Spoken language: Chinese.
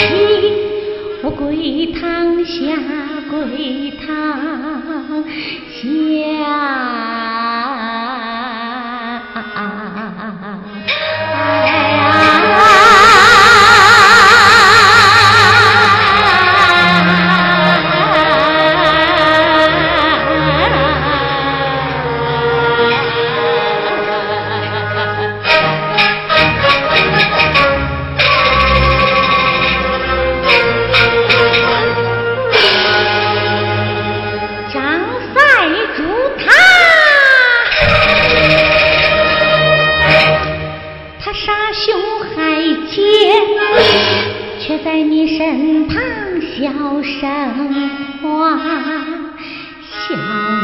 请我归堂下归堂下叫声花小